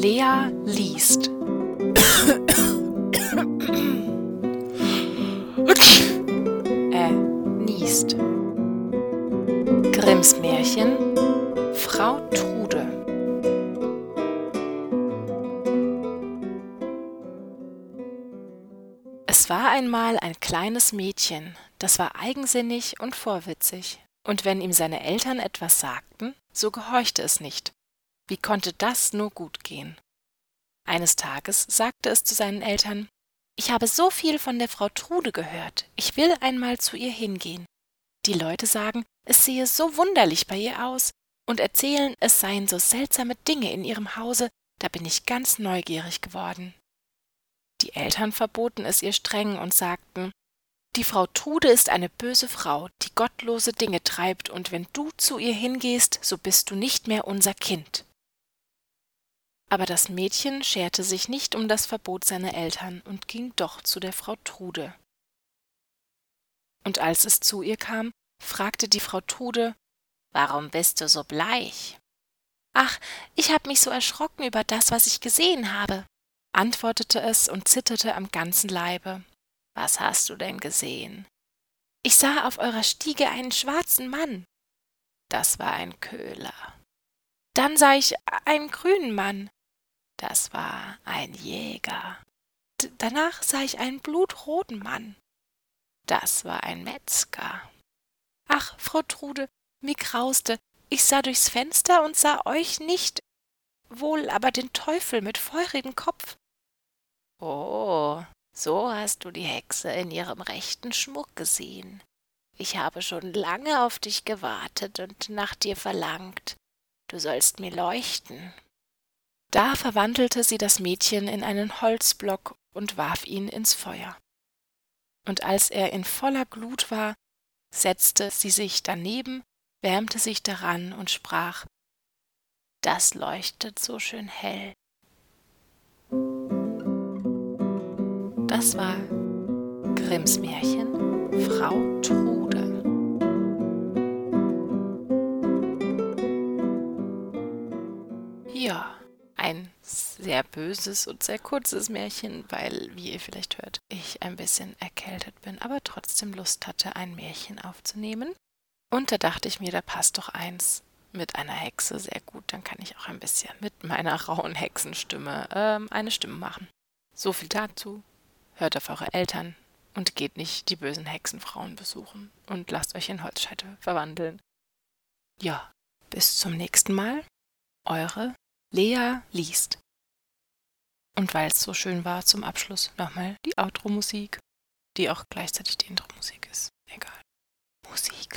Lea liest. äh, niest. Grimms Märchen Frau Trude. Es war einmal ein kleines Mädchen, das war eigensinnig und vorwitzig, und wenn ihm seine Eltern etwas sagten, so gehorchte es nicht. Wie konnte das nur gut gehen? Eines Tages sagte es zu seinen Eltern Ich habe so viel von der Frau Trude gehört, ich will einmal zu ihr hingehen. Die Leute sagen, es sehe so wunderlich bei ihr aus und erzählen, es seien so seltsame Dinge in ihrem Hause, da bin ich ganz neugierig geworden. Die Eltern verboten es ihr streng und sagten Die Frau Trude ist eine böse Frau, die gottlose Dinge treibt, und wenn du zu ihr hingehst, so bist du nicht mehr unser Kind. Aber das Mädchen scherte sich nicht um das Verbot seiner Eltern und ging doch zu der Frau Trude. Und als es zu ihr kam, fragte die Frau Trude Warum bist du so bleich? Ach, ich hab mich so erschrocken über das, was ich gesehen habe, antwortete es und zitterte am ganzen Leibe. Was hast du denn gesehen? Ich sah auf eurer Stiege einen schwarzen Mann. Das war ein Köhler. Dann sah ich einen grünen Mann. Das war ein Jäger. D danach sah ich einen blutroten Mann. Das war ein Metzger. Ach, Frau Trude, mir grauste, ich sah durchs Fenster und sah euch nicht, wohl aber den Teufel mit feurigem Kopf. Oh, so hast du die Hexe in ihrem rechten Schmuck gesehen. Ich habe schon lange auf dich gewartet und nach dir verlangt. Du sollst mir leuchten. Da verwandelte sie das Mädchen in einen Holzblock und warf ihn ins Feuer. Und als er in voller Glut war, setzte sie sich daneben, wärmte sich daran und sprach Das leuchtet so schön hell. Das war Grimms Märchen Frau Trude. Ein sehr böses und sehr kurzes Märchen, weil, wie ihr vielleicht hört, ich ein bisschen erkältet bin, aber trotzdem Lust hatte, ein Märchen aufzunehmen. Und da dachte ich mir, da passt doch eins mit einer Hexe sehr gut. Dann kann ich auch ein bisschen mit meiner rauen Hexenstimme ähm, eine Stimme machen. So viel dazu. Hört auf eure Eltern und geht nicht die bösen Hexenfrauen besuchen und lasst euch in Holzscheite verwandeln. Ja, bis zum nächsten Mal. Eure Lea liest. Und weil es so schön war, zum Abschluss nochmal die Outro-Musik, die auch gleichzeitig die Intro-Musik ist. Egal. Musik.